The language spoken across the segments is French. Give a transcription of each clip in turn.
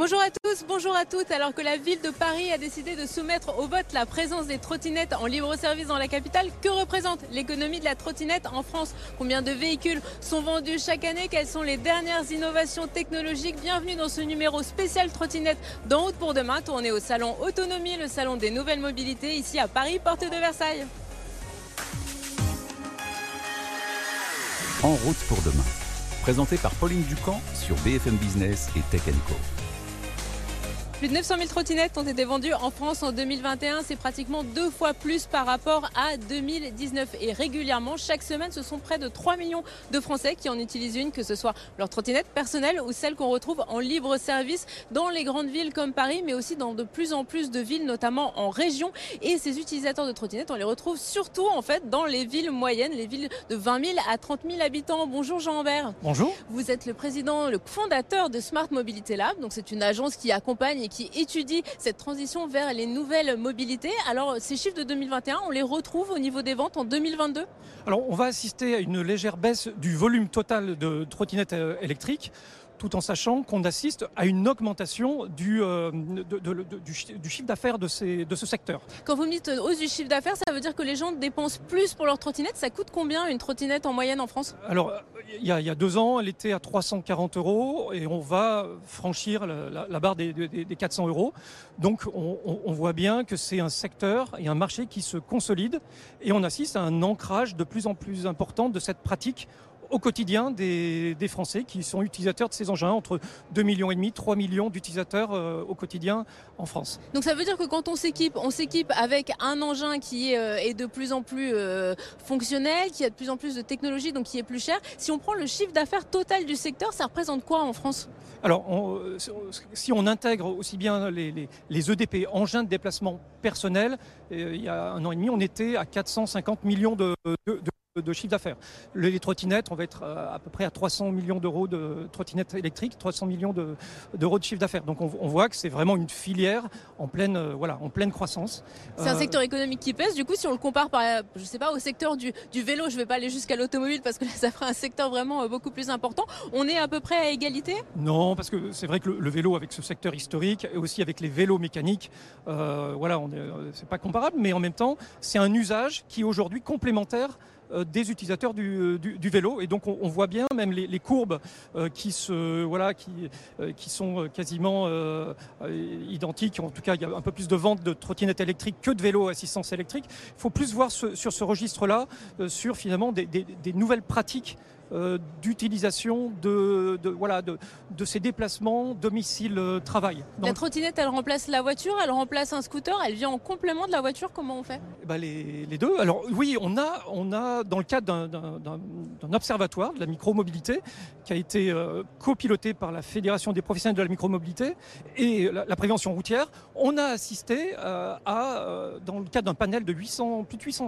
Bonjour à tous, bonjour à toutes. Alors que la ville de Paris a décidé de soumettre au vote la présence des trottinettes en libre service dans la capitale, que représente l'économie de la trottinette en France? Combien de véhicules sont vendus chaque année? Quelles sont les dernières innovations technologiques? Bienvenue dans ce numéro spécial trottinette d'En route pour demain, tourné au salon Autonomie, le salon des nouvelles mobilités, ici à Paris, porte de Versailles. En route pour demain, présenté par Pauline Ducamp sur BFM Business et Tech Co. Plus de 900 000 trottinettes ont été vendues en France en 2021. C'est pratiquement deux fois plus par rapport à 2019. Et régulièrement, chaque semaine, ce sont près de 3 millions de Français qui en utilisent une, que ce soit leur trottinette personnelle ou celle qu'on retrouve en libre service dans les grandes villes comme Paris, mais aussi dans de plus en plus de villes, notamment en région. Et ces utilisateurs de trottinettes, on les retrouve surtout en fait dans les villes moyennes, les villes de 20 000 à 30 000 habitants. Bonjour Jean-Ambert. Bonjour. Vous êtes le président, le fondateur de Smart Mobility Lab. Donc c'est une agence qui accompagne qui étudie cette transition vers les nouvelles mobilités. Alors ces chiffres de 2021, on les retrouve au niveau des ventes en 2022 Alors on va assister à une légère baisse du volume total de trottinettes euh, électriques tout en sachant qu'on assiste à une augmentation du, euh, du, chiffre d'affaires de, de, ce secteur. Quand vous me dites hausse du chiffre d'affaires, ça veut dire que les gens dépensent plus pour leur trottinette. Ça coûte combien une trottinette en moyenne en France? Alors, il y, a, deux ans, elle était à 340 euros et on va franchir la, barre des, 400 euros. Donc, on, on voit bien que c'est un secteur et un marché qui se consolide et on assiste à un ancrage de plus en plus important de cette pratique au quotidien des, Français qui sont utilisateurs de ces engins, entre 2 millions et demi, 3 millions d'utilisateurs euh, au quotidien en France. Donc ça veut dire que quand on s'équipe, on s'équipe avec un engin qui est, euh, de plus en plus euh, fonctionnel, qui a de plus en plus de technologie, donc qui est plus cher. Si on prend le chiffre d'affaires total du secteur, ça représente quoi en France? Alors, si on intègre aussi bien les, les, EDP, engins de déplacement personnel, il y a un an et demi, on était à 450 millions de, de de chiffre d'affaires. Les trottinettes, on va être euh, à peu près à 300 millions d'euros de trottinettes électriques, 300 millions d'euros de, chiffre d'affaires. Donc on, voit que c'est vraiment une filière en pleine, euh, voilà, en pleine croissance. C'est un euh, secteur économique qui pèse. Du coup, si on le compare par, je sais pas, au secteur du, vélo, je ne vais pas aller jusqu'à l'automobile parce que là, ça ferait un secteur vraiment beaucoup plus important. On est à peu près à égalité? Non, parce que c'est vrai que le, vélo, avec ce secteur historique et aussi avec les vélos mécaniques, voilà, c'est pas comparable, mais en même temps, c'est un usage qui est aujourd'hui complémentaire euh, des utilisateurs du, vélo. Et donc on, voit bien même les, courbes euh, qui, se, voilà, qui, euh, sont quasiment identiques. En tout cas, il y a un peu plus de ventes de trottinettes électriques que de vélos à assistance électrique. Il faut plus voir sur ce registre-là, sur finalement des, nouvelles pratiques euh, d'utilisation de, voilà, de, de, ces déplacements domicile-travail. Euh, la trottinette, elle remplace la voiture, elle remplace un scooter, elle vient en complément de la voiture, comment on fait? Bah les, les, deux. Alors oui, on a, on a dans le cadre d'un observatoire de la micromobilité qui a été euh, copiloté par la Fédération des professionnels de la micromobilité et la, prévention routière, on a assisté à, dans le cadre d'un panel de 800, plus de 800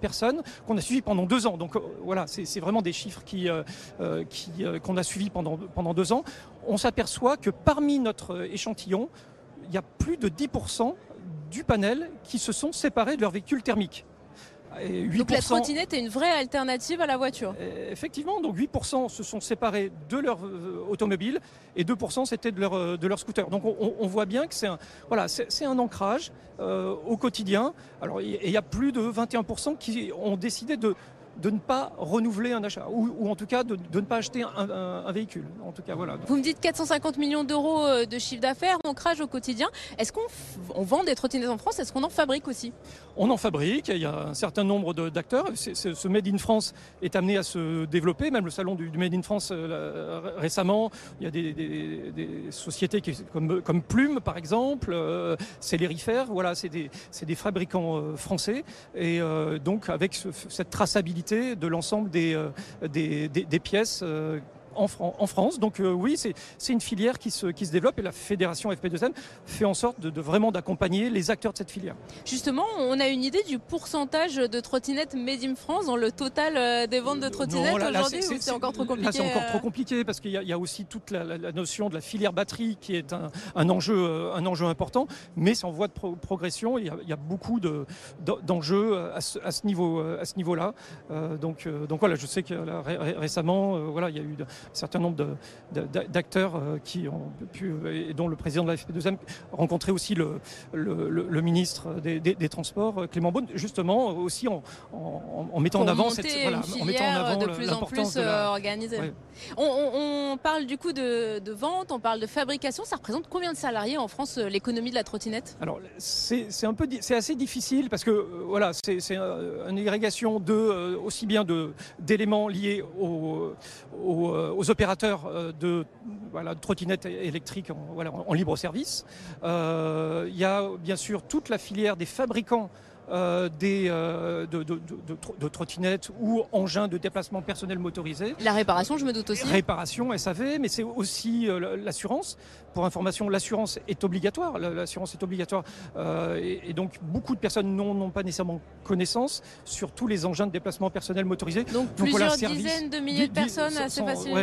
personnes qu'on a suivi pendant deux ans. Donc voilà, c'est vraiment des chiffres euh, euh, euh, qu'on a suivi pendant, pendant deux ans, on s'aperçoit que parmi notre échantillon, il y a plus de 10% du panel qui se sont séparés de leur véhicule thermique. Donc la trottinette est une vraie alternative à la voiture. Effectivement, donc 8% se sont séparés de leur automobile et 2% c'était de leur, de leur scooter. Donc on, voit bien que c'est un, voilà, c'est, un ancrage au quotidien. Alors il y a plus de 21% qui ont décidé de, de ne pas renouveler un achat, ou, en tout cas de, ne pas acheter un, véhicule. En tout cas, voilà. Vous me dites 450 millions d'euros euh, de chiffre d'affaires, ancrage au quotidien. Est-ce qu'on on vend des trottinettes en France? Est-ce qu'on en fabrique aussi? On en fabrique, il y a un certain nombre d'acteurs. Ce Made in France est amené à se développer, même le salon du, Made in France euh, récemment. Il y a des, sociétés qui, comme, comme Plume, par exemple, euh, Célérifère, voilà, c'est des, des, fabricants français. Et donc, avec cette traçabilité de l'ensemble des, euh, pièces en, en, France. Donc euh, oui, c'est une filière qui se, qui se développe et la fédération FP2M fait en sorte de, vraiment d'accompagner les acteurs de cette filière. Justement, on a une idée du pourcentage de trottinettes Made in France dans le total euh, des ventes de euh, trottinettes aujourd'hui ou c'est encore trop compliqué c'est encore trop compliqué parce qu'il y, a aussi toute la, notion de la filière batterie qui est un, un enjeu, un enjeu important, mais c'est en voie de progression. Il y, a, beaucoup d'enjeux à, ce, à ce niveau, à ce niveau-là. donc, donc voilà, je sais que récemment, voilà, il y a eu certain nombre d'acteurs qui ont pu, et dont le président de la FP2M rencontrait aussi le, le, ministre des, Transports, Clément Beaune, justement aussi en, en, mettant en avant cette voilà, en mettant en avant de plus en plus organisée. On, parle du coup de, de, vente, on parle de fabrication. Ça représente combien de salariés en France l'économie de la trottinette? Alors c'est un peu c'est assez difficile parce que voilà c'est une agrégation de aussi bien de d'éléments liés aux, aux, opérateurs de voilà, trottinettes électriques en, libre service. il y a bien sûr toute la filière des fabricants euh, des, euh, de, trottinettes ou engins de déplacement personnel motorisé. La réparation, je me doute aussi. Réparation, SAV, mais c'est aussi euh, l'assurance. Pour information, l'assurance est obligatoire. L'assurance est obligatoire. Et, donc, beaucoup de personnes n'ont pas nécessairement connaissance sur tous les engins de déplacement personnel motorisé. Donc, plusieurs dizaines de milliers de personnes, c'est facile.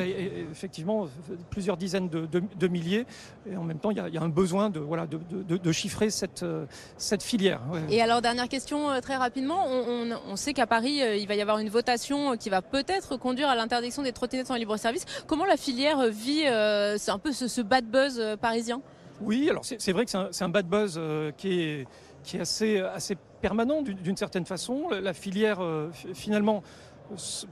Effectivement, plusieurs dizaines de, milliers. Et en même temps, il y a, un besoin de, voilà, de, chiffrer cette, cette filière. Et alors, dernière question question euh, très rapidement. On, sait qu'à Paris, euh, il va y avoir une votation euh, qui va peut-être conduire à l'interdiction des trottinettes en libre service. Comment la filière vit C'est un peu ce, bad buzz parisien? Oui, alors c'est vrai que c'est un, bad buzz qui est, qui est assez, assez permanent d'une certaine façon. La filière, finalement, se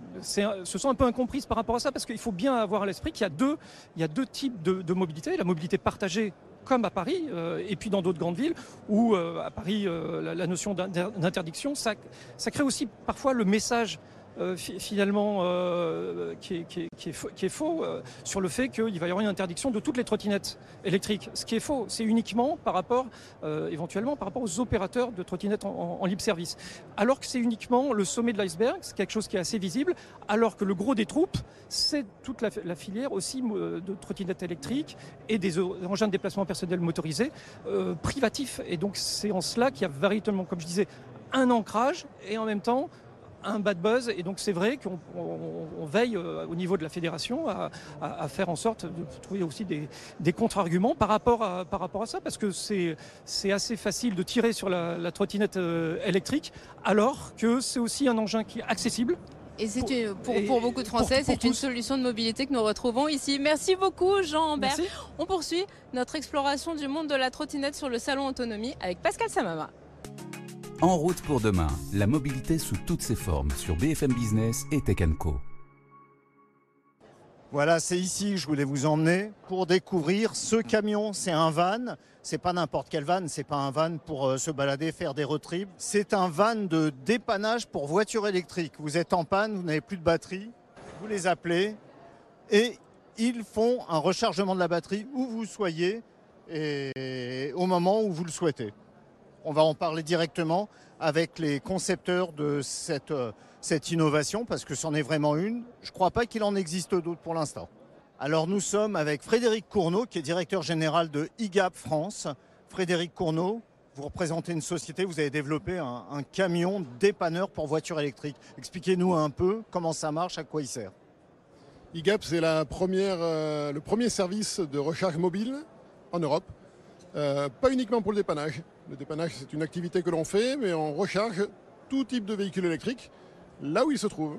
sont un peu incomprises par rapport à ça parce qu'il faut bien avoir à l'esprit qu'il y a deux, y a deux types de mobilité. La mobilité partagée comme à Paris, euh, et puis dans d'autres grandes villes, où euh, à Paris, euh, la, notion d'interdiction, ça, ça crée aussi parfois le message euh, finalement euh, qui, est, qui, qui, est, faux, euh, sur le fait qu'il va y avoir une interdiction de toutes les trottinettes électriques. Ce qui est faux, c'est uniquement par rapport, éventuellement, par rapport aux opérateurs de trottinettes en, libre service. Alors que c'est uniquement le sommet de l'iceberg, c'est quelque chose qui est assez visible, alors que le gros des troupes, c'est toute la, la, filière aussi de trottinettes électriques et des engins de déplacement personnel motorisés privatifs. Et donc c'est en cela qu'il y a véritablement, comme je disais, un ancrage et en même temps un bad buzz. Et donc c'est vrai qu'on veille euh, au niveau de la fédération à, faire en sorte de trouver aussi des, contre-arguments par rapport à, par rapport à ça, parce que c'est assez facile de tirer sur la, trottinette euh, électrique, alors que c'est aussi un engin qui est accessible. Et c'est pour, pour, beaucoup de Français, c'est une solution de mobilité que nous retrouvons ici. Merci beaucoup, Jean Ambert. On poursuit notre exploration du monde de la trottinette sur le salon Autonomie avec Pascal Samama. En route pour demain, la mobilité sous toutes ses formes sur BFM Business et Tech Co. Voilà, c'est ici que je voulais vous emmener pour découvrir ce camion. C'est un van, c'est pas n'importe quel van, c'est pas un van pour euh, se balader, faire des road trips. C'est un van de dépannage pour voitures électriques. Vous êtes en panne, vous n'avez plus de batterie, vous les appelez et ils font un rechargement de la batterie où vous soyez et au moment où vous le souhaitez. On va en parler directement avec les concepteurs de cette, euh, innovation, parce que c'en est vraiment une. Je ne crois pas qu'il en existe d'autres pour l'instant. Alors nous sommes avec Frédéric Cournot, qui est directeur général de IGAP France. Frédéric Cournot, vous représentez une société, vous avez développé un, camion dépanneur pour voitures électriques. Expliquez-nous un peu comment ça marche, à quoi il sert. IGAP, c'est euh, le premier service de recharge mobile en Europe. Euh, pas uniquement pour le dépannage. Le dépannage, c'est une activité que l'on fait, mais on recharge tout type de véhicule électrique là où il se trouve.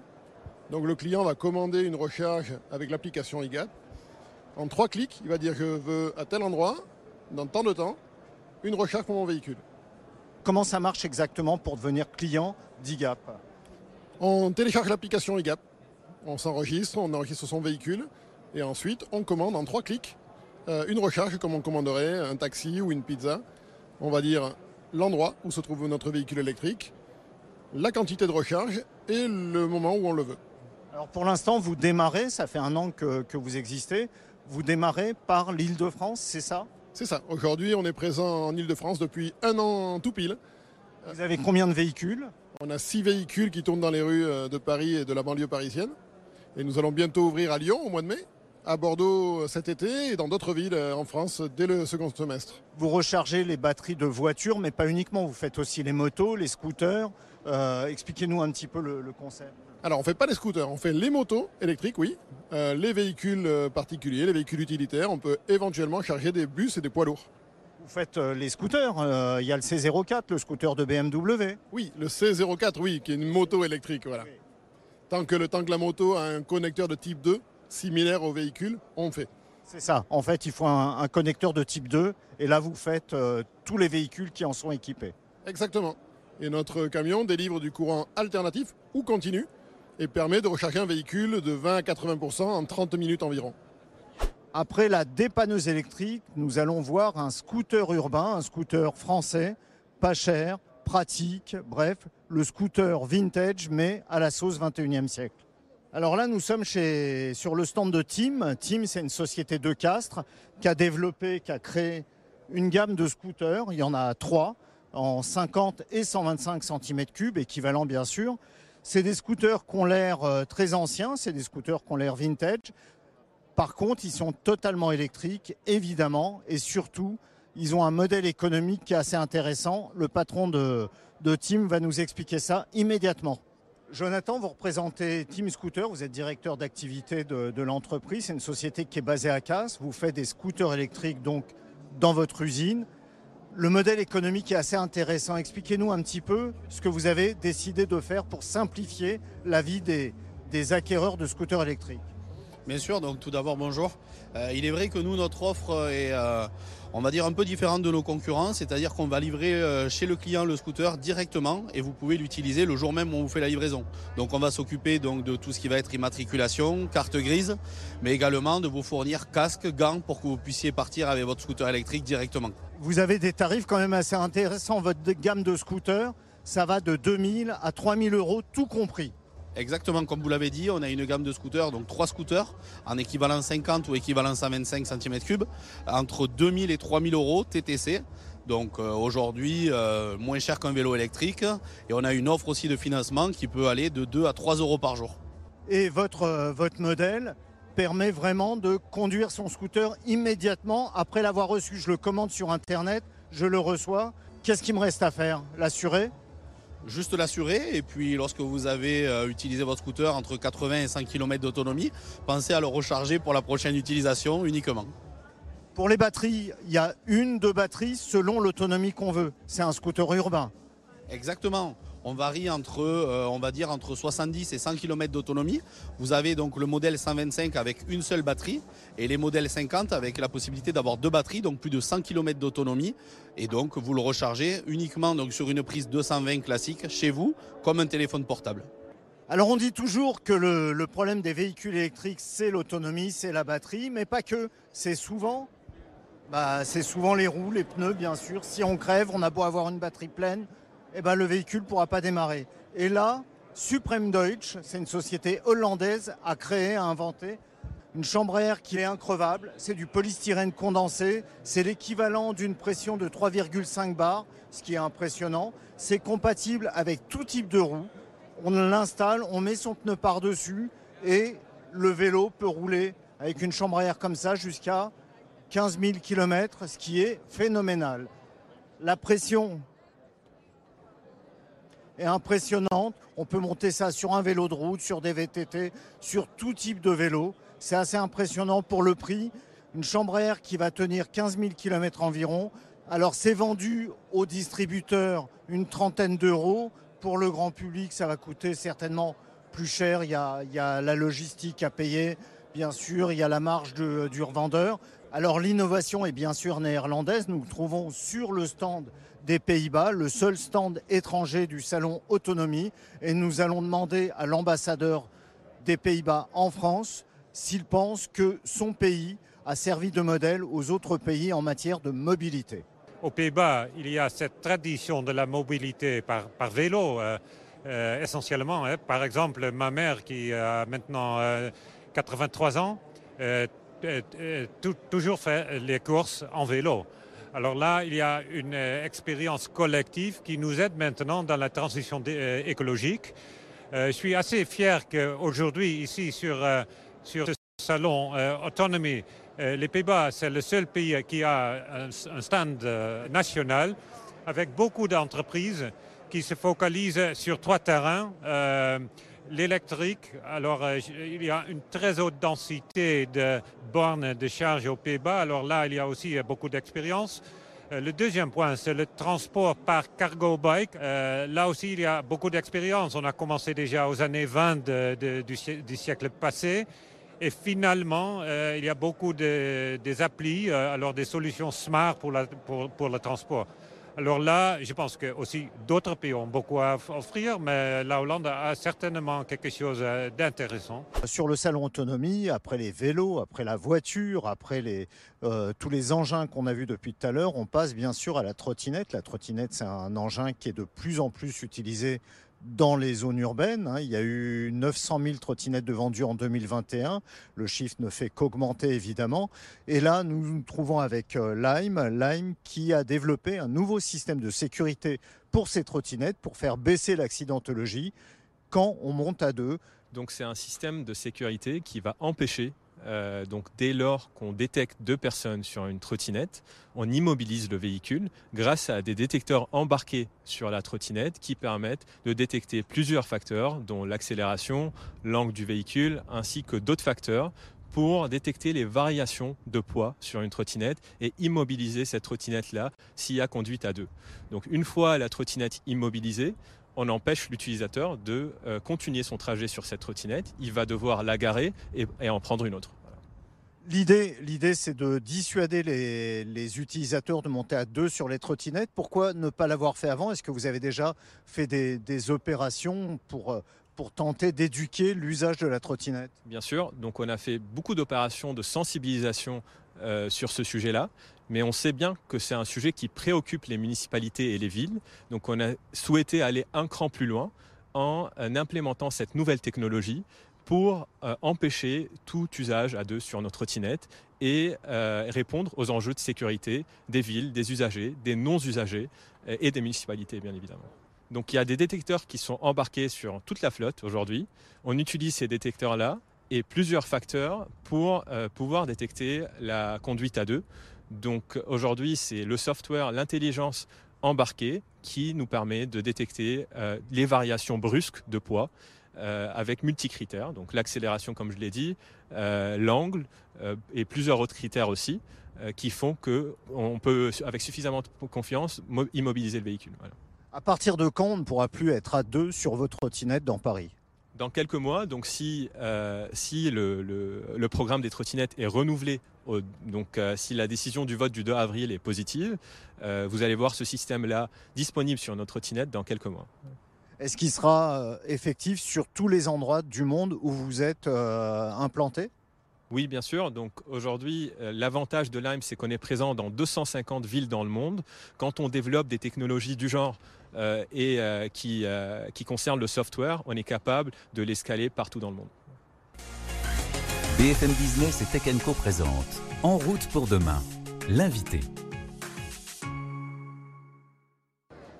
Donc le client va commander une recharge avec l'application IGAP. En trois clics, il va dire je veux à tel endroit, dans tant de temps, une recharge pour mon véhicule. Comment ça marche exactement pour devenir client d'IGAP? On télécharge l'application IGAP, on s'enregistre, on enregistre son véhicule, et ensuite on commande en trois clics euh, une recharge comme on commanderait un taxi ou une pizza. On va dire l'endroit où se trouve notre véhicule électrique, la quantité de recharge et le moment où on le veut. Alors pour l'instant, vous démarrez, ça fait un an que, vous existez, vous démarrez par l'île de France, c'est ça? C'est ça. Aujourd'hui, on est présent en île de France depuis un an tout pile. Vous avez combien de véhicules? On a six véhicules qui tournent dans les rues euh, de Paris et de la banlieue parisienne. Et nous allons bientôt ouvrir à Lyon au mois de mai à Bordeaux cet été et dans d'autres villes euh, en France dès le second semestre. Vous rechargez les batteries de voitures, mais pas uniquement, vous faites aussi les motos, les scooters. Euh, expliquez-nous un petit peu le, concept. Alors on ne fait pas les scooters, on fait les motos électriques, oui, euh, les véhicules particuliers, les véhicules utilitaires, on peut éventuellement charger des bus et des poids lourds. Vous faites les scooters, il y a le C04, le scooter de BMW. Oui, le C04, oui, qui est une moto électrique, voilà. Tant que le temps que la moto a un connecteur de type 2, similaires aux véhicules, on fait. C'est ça. En fait, il faut un, un, connecteur de type 2 et là, vous faites euh, tous les véhicules qui en sont équipés. Exactement. Et notre camion délivre du courant alternatif ou continu et permet de recharger un véhicule de 20 à 80% en 30 minutes environ. Après la dépanneuse électrique, nous allons voir un scooter urbain, un scooter français, pas cher, pratique, bref, le scooter vintage mais à la sauce 21e siècle. Alors là, nous sommes sur le stand de Team. Team, c'est une société de Castres qui a développé, qui a créé une gamme de scooters. Il y en a trois en 50 et 125 cm3, équivalent bien sûr. C'est des scooters qui ont l'air euh, très anciens, c'est des scooters qui ont l'air vintage. Par contre, ils sont totalement électriques, évidemment, et surtout, ils ont un modèle économique qui est assez intéressant. Le patron de Team va nous expliquer ça immédiatement. Jonathan, vous représentez Team Scooter, vous êtes directeur d'activité de, l'entreprise. C'est une société qui est basée à Casse. Vous faites des scooters électriques donc dans votre usine. Le modèle économique est assez intéressant. Expliquez-nous un petit peu ce que vous avez décidé de faire pour simplifier la vie des acquéreurs de scooters électriques. Bien sûr, donc tout d'abord bonjour. Euh, il est vrai que nous, notre offre est, euh, on va dire, un peu différente de nos concurrents, c'est-à-dire qu'on va livrer euh, chez le client le scooter directement et vous pouvez l'utiliser le jour même où on vous fait la livraison. Donc on va s'occuper de tout ce qui va être immatriculation, carte grise, mais également de vous fournir casque, gants pour que vous puissiez partir avec votre scooter électrique directement. Vous avez des tarifs quand même assez intéressants. Votre gamme de scooters, ça va de 2000 à 3000 euros tout compris. Exactement comme vous l'avez dit, on a une gamme de scooters, donc trois scooters en équivalent 50 ou équivalent 125 cm3, entre 2000 et 3000 euros TTC. Donc euh, aujourd'hui, euh, moins cher qu'un vélo électrique. Et on a une offre aussi de financement qui peut aller de 2 à 3 euros par jour. Et votre, euh, votre modèle permet vraiment de conduire son scooter immédiatement après l'avoir reçu. Je le commande sur Internet, je le reçois. Qu'est-ce qu'il me reste à faire? L'assurer? Juste l'assurer. Et puis lorsque vous avez euh, utilisé votre scooter entre 80 et 100 km d'autonomie, pensez à le recharger pour la prochaine utilisation uniquement. Pour les batteries, il y a une, deux batteries selon l'autonomie qu'on veut. C'est un scooter urbain. Exactement. On varie entre, euh, va dire, entre 70 et 100 km d'autonomie. Vous avez donc le modèle 125 avec une seule batterie et les modèles 50 avec la possibilité d'avoir deux batteries, donc plus de 100 km d'autonomie. Et donc vous le rechargez uniquement sur une prise 220 classique chez vous, comme un téléphone portable. Alors on dit toujours que le, le problème des véhicules électriques, c'est l'autonomie, c'est la batterie, mais pas que. C'est souvent, bah, c'est souvent les roues, les pneus, bien sûr. Si on crève, on a beau avoir une batterie pleine, eh ben, le véhicule ne pourra pas démarrer. Et là, Supreme Deutsch, c'est une société hollandaise, a créé, a inventé une chambre à air qui est increvable. C'est du polystyrène condensé. C'est l'équivalent d'une pression de 3,5 bars, ce qui est impressionnant. C'est compatible avec tout type de roue. On l'installe, on met son pneu par-dessus et le vélo peut rouler avec une chambre à air comme ça jusqu'à 15 000 km, ce qui est phénoménal. La pression est impressionnante. On peut monter ça sur un vélo de route, sur des VTT, sur tout type de vélo. C'est assez impressionnant pour le prix. Une chambre à air qui va tenir 15 000 km environ. Alors c'est vendu aux distributeurs une trentaine d'euros. Pour le grand public, ça va coûter certainement plus cher. Il y a, la logistique à payer, bien sûr. Il y a la marge du revendeur. Alors l'innovation est bien sûr néerlandaise. Nous trouvons sur le stand des Pays-Bas, le seul stand étranger du salon Autonomie. Et nous allons demander à l'ambassadeur des Pays-Bas en France s'il pense que son pays a servi de modèle aux autres pays en matière de mobilité. Aux Pays-Bas, il y a cette tradition de la mobilité par, vélo, euh, euh, essentiellement. Hein. Par exemple, ma mère qui a maintenant euh, 83 ans, euh, toujours fait les courses en vélo. Alors là, il y a une euh, expérience collective qui nous aide maintenant dans la transition euh, écologique. Euh, je suis assez fier qu'aujourd'hui, ici, sur, sur ce salon Autonomy, les Pays-Bas, c'est le seul pays qui a un stand national avec beaucoup d'entreprises qui se focalisent sur trois terrains. L'électrique, alors euh, il y a une très haute densité de bornes de charge aux Pays-Bas. Alors là, il y a aussi euh, beaucoup d'expérience. Euh, le deuxième point, c'est le transport par cargo bike. Là aussi, il y a beaucoup d'expérience. On a commencé déjà aux années 20 de, de, du, siècle passé. Et finalement, il y a beaucoup de, des applis, alors des solutions smart pour le transport. Alors là, je pense que aussi d'autres pays ont beaucoup à offrir, mais la Hollande a certainement quelque chose euh, d'intéressant. Sur le salon autonomie, après les vélos, après la voiture, après euh, tous les engins qu'on a vus depuis tout à l'heure, on passe bien sûr à la trottinette. La trottinette, c'est un engin qui est de plus en plus utilisé dans les zones urbaines. Hein. Il y a eu 900 000 trottinettes de vendues en 2021. Le chiffre ne fait qu'augmenter évidemment. Et là, nous nous trouvons avec euh, Lime, Lime qui a développé un nouveau système de sécurité pour ces trottinettes pour faire baisser l'accidentologie quand on monte à deux. Donc c'est un système de sécurité qui va empêcher euh, donc dès lors qu'on détecte deux personnes sur une trottinette, on immobilise le véhicule grâce à des détecteurs embarqués sur la trottinette qui permettent de détecter plusieurs facteurs, dont l'accélération, l'angle du véhicule, ainsi que d'autres facteurs pour détecter les variations de poids sur une trottinette et immobiliser cette trottinette-là s'il y a conduite à deux. Donc une fois la trottinette immobilisée, on empêche l'utilisateur de euh, continuer son trajet sur cette trottinette. Il va devoir la garer et, en prendre une autre. L'idée, l'idée, c'est de dissuader les, utilisateurs de monter à deux sur les trottinettes. Pourquoi ne pas l'avoir fait avant? Est-ce que vous avez déjà fait des, opérations pour, euh, pour tenter d'éduquer l'usage de la trottinette? Bien sûr. Donc, on a fait beaucoup d'opérations de sensibilisation euh, sur ce sujet-là mais on sait bien que c'est un sujet qui préoccupe les municipalités et les villes. Donc on a souhaité aller un cran plus loin en euh, implémentant cette nouvelle technologie pour euh, empêcher tout usage à deux sur notre trottinette et répondre aux enjeux de sécurité des villes, des usagers, des non-usagers et des municipalités bien évidemment. Donc il y a des détecteurs qui sont embarqués sur toute la flotte aujourd'hui. On utilise ces détecteurs-là et plusieurs facteurs pour pouvoir détecter la conduite à deux. Donc aujourd'hui, c'est le software, l'intelligence embarquée qui nous permet de détecter euh, les variations brusques de poids euh, avec multicritères, donc l'accélération comme je l'ai dit, euh, l'angle et plusieurs autres critères aussi qui font qu'on peut, avec suffisamment de confiance, immobiliser le véhicule. À partir de quand on ne pourra plus être à deux sur votre trottinette dans Paris? Dans quelques mois, donc si, si le, le, programme des trottinettes est renouvelé donc, euh, si la décision du vote du 2 avril est positive, euh, vous allez voir ce système-là disponible sur notre trottinette dans quelques mois. Est-ce qu'il sera euh, effectif sur tous les endroits du monde où vous êtes implanté? Oui, bien sûr. Donc aujourd'hui, l'avantage de Lime, c'est qu'on est présent dans 250 villes dans le monde. Quand on développe des technologies du genre et qui, qui concernent le software, on est capable de l'escaler partout dans le monde. BFM Business et Tech Co présente En route pour demain, l'invité.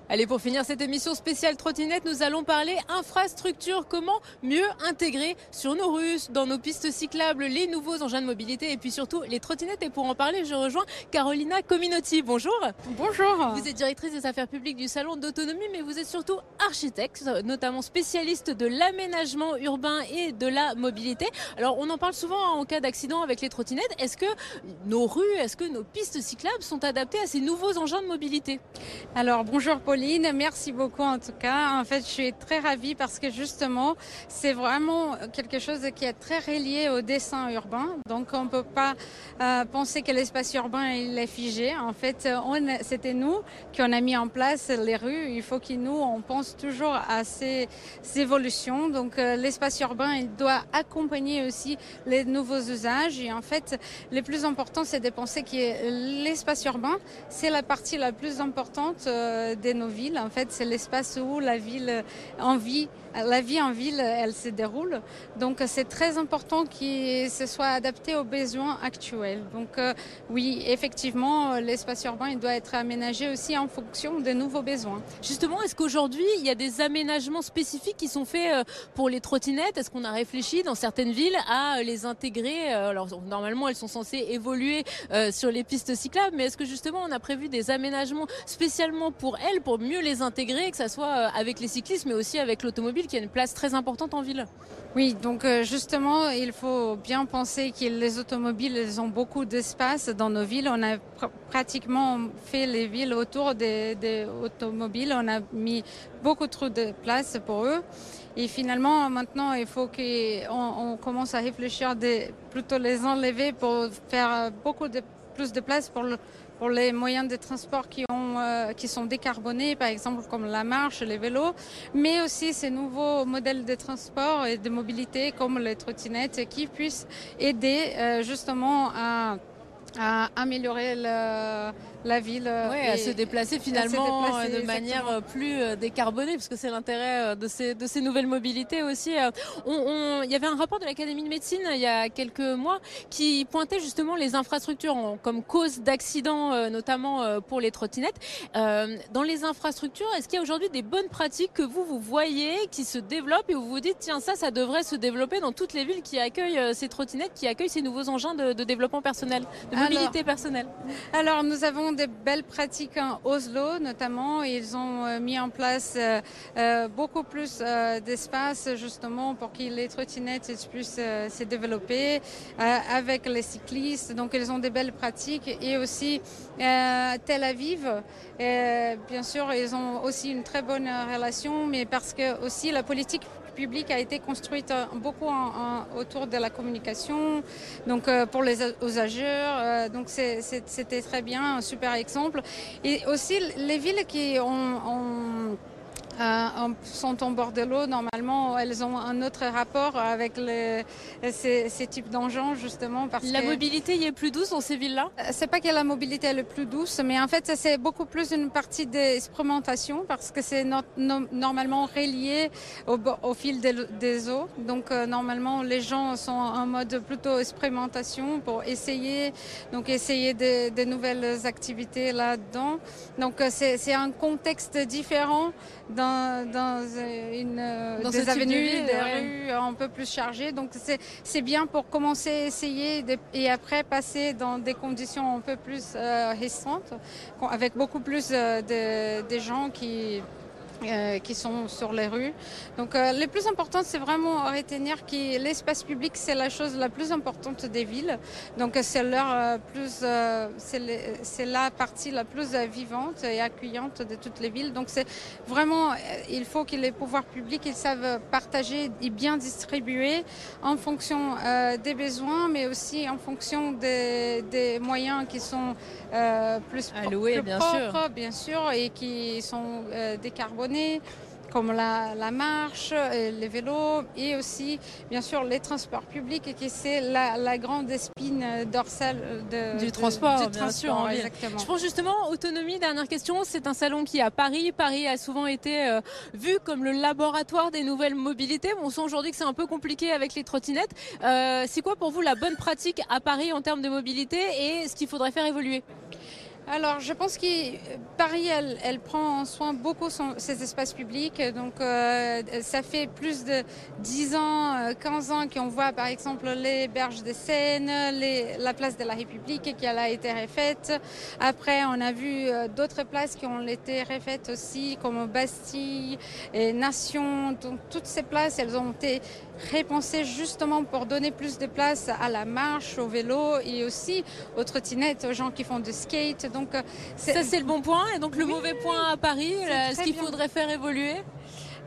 Allez, pour finir cette émission spéciale trottinette, nous allons parler infrastructure. Comment mieux intégrer sur nos rues, dans nos pistes cyclables, les nouveaux engins de mobilité et puis surtout les trottinettes. Et pour en parler, je rejoins Carolina Cominotti. Bonjour. Bonjour. Vous êtes directrice des affaires publiques du Salon d'autonomie, mais vous êtes surtout architecte, notamment spécialiste de l'aménagement urbain et de la mobilité. Alors, on en parle souvent en cas d'accident avec les trottinettes. Est-ce que nos rues, est-ce que nos pistes cyclables sont adaptées à ces nouveaux engins de mobilité? Alors, bonjour Paul merci beaucoup en tout cas. En fait, je suis très ravie parce que justement, c'est vraiment quelque chose qui est très relié au dessin urbain. Donc, on ne peut pas euh, penser que l'espace urbain il est figé. En fait, c'était nous qui on a mis en place les rues. Il faut que nous, on pense toujours à ces, évolutions. Donc, euh, l'espace urbain, il doit accompagner aussi les nouveaux usages. Et en fait, le plus important, c'est de penser que l'espace urbain, c'est la partie la plus importante euh, de nos En fait, c'est l'espace où la ville en vie la vie en ville, elle se déroule. Donc c'est très important qu'il se soit adapté aux besoins actuels. Donc euh, oui, effectivement, l'espace urbain il doit être aménagé aussi en fonction des nouveaux besoins. Justement, est-ce qu'aujourd'hui il y a des aménagements spécifiques qui sont faits euh, pour les trottinettes? Est-ce qu'on a réfléchi dans certaines villes à les intégrer? Euh, Alors normalement, elles sont censées évoluer sur les pistes cyclables, mais est-ce que justement on a prévu des aménagements spécialement pour elles, pour mieux les intégrer, que ce soit avec les cyclistes, mais aussi avec l'automobile? Qui a une place très importante en ville. Oui, donc euh, justement, il faut bien penser que les automobiles ils ont beaucoup d'espace dans nos villes. On a pr pratiquement fait les villes autour des, des, automobiles. On a mis beaucoup trop de place pour eux. Et finalement, maintenant, il faut qu'on on commence à réfléchir de plutôt les enlever pour faire beaucoup de, plus de place pour les moyens de transport qui, ont, euh, qui sont décarbonés, par exemple comme la marche, les vélos, mais aussi ces nouveaux modèles de transport et de mobilité comme les trottinettes qui puissent aider euh, justement à, à améliorer le, la ville. Ouais, à se déplacer finalement se déplacer, de exactement. manière plus décarbonée, parce que c'est l'intérêt de ces, de ces nouvelles mobilités aussi. On, on, il y avait un rapport de l'Académie de médecine il y a quelques mois qui pointait justement les infrastructures comme cause d'accidents, notamment pour les trottinettes. Euh, dans les infrastructures, est-ce qu'il y a aujourd'hui des bonnes pratiques que vous, vous voyez qui se développent et vous vous dites, tiens, ça, ça devrait se développer dans toutes les villes qui accueillent ces trottinettes, qui accueillent ces nouveaux engins de, de développement personnel, de mobilité alors, personnelle? Alors, nous avons des belles pratiques en Oslo notamment. Ils ont mis en place euh, beaucoup plus euh, d'espace justement pour que les trottinettes puissent euh, se développer avec les cyclistes. Donc ils ont des belles pratiques et aussi Tel Aviv. bien sûr, ils ont aussi une très bonne relation, mais parce que aussi la politique publique a été construite beaucoup en, en, autour de la communication, donc euh, pour les usagers. Euh, donc c'était très bien, un super exemple. Et aussi les villes qui ont euh, sont en bord de l'eau, normalement, elles ont un autre rapport avec les, ces, ces, types d'engins, justement. Parce la que mobilité y est plus douce dans ces villes-là? C'est pas que la mobilité est le plus douce, mais en fait, c'est beaucoup plus une partie d'expérimentation parce que c'est no no normalement relié au, au fil des, des, eaux. Donc, euh, normalement, les gens sont en mode plutôt expérimentation pour essayer, donc essayer de, de nouvelles activités là-dedans. Donc, euh, c'est un contexte différent dans dans, dans une, dans des avenues, de des rues un peu plus chargées. Donc c'est bien pour commencer à essayer de, et après passer dans des conditions un peu plus euh, restantes, avec beaucoup plus euh, de, de gens qui euh, qui sont sur les rues. Donc euh, le plus important, c'est vraiment retenir que l'espace public, c'est la chose la plus importante des villes. Donc c'est leur euh, plus, c'est la partie la plus vivante et accueillante de toutes les villes. Donc c'est vraiment, il faut que les pouvoirs publics, ils savent partager et bien distribuer en fonction des besoins, mais aussi en fonction des, des moyens qui sont plus, Alloués, plus bien propres, sûr. bien sûr, et qui sont décarbonés comme la, la, marche, les vélos et aussi bien sûr les transports publics qui c'est la, la, grande espine dorsale de, du transport, de, du bien transport, sûr. Exactement. Je pense justement autonomie. Dernière question, c'est un salon qui est à Paris. Paris a souvent été euh, vu comme le laboratoire des nouvelles mobilités. On sent aujourd'hui que c'est un peu compliqué avec les trottinettes. Euh, c'est quoi pour vous la bonne pratique à Paris en termes de mobilité et ce qu'il faudrait faire évoluer? Alors, je pense que Paris, elle, elle prend en soin beaucoup son, ses espaces publics. Donc, euh, ça fait plus de 10 ans, 15 ans qu'on voit, par exemple, les berges de Seine, les, la place de la République qui a été refaite. Après, on a vu euh, d'autres places qui ont été refaites aussi, comme Bastille et Nation. Donc, toutes ces places, elles ont été repensées justement pour donner plus de place à la marche, au vélo et aussi aux trottinettes, aux gens qui font du skate. Donc, ça c'est le bon point. Et donc le oui, mauvais point à Paris, ce qu'il faudrait faire évoluer?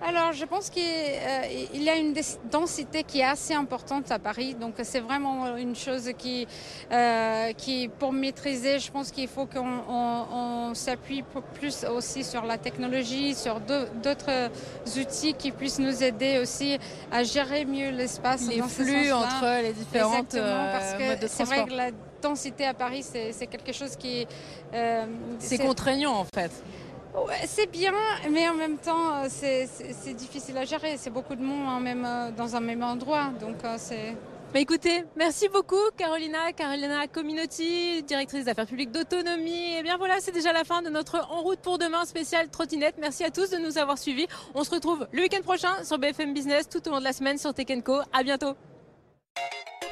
Alors, je pense qu'il euh, y a une densité qui est assez importante à Paris. Donc, c'est vraiment une chose qui, euh, qui, pour maîtriser, je pense qu'il faut qu'on on, on s'appuie plus aussi sur la technologie, sur d'autres outils qui puissent nous aider aussi à gérer mieux l'espace. Les flux entre les différentes Exactement, parce que euh, c'est vrai que la densité à Paris, c'est quelque chose qui... Euh, c'est contraignant en fait. Ouais, c'est bien, mais en même temps, c'est difficile à gérer. C'est beaucoup de monde en même, dans un même endroit. Donc, c'est. Bah écoutez, merci beaucoup Carolina, Carolina Cominotti, directrice d'affaires publiques d'autonomie. Et bien voilà, c'est déjà la fin de notre En route pour demain spécial trottinette. Merci à tous de nous avoir suivis. On se retrouve le week-end prochain sur BFM Business tout au long de la semaine sur Tech Co. À bientôt.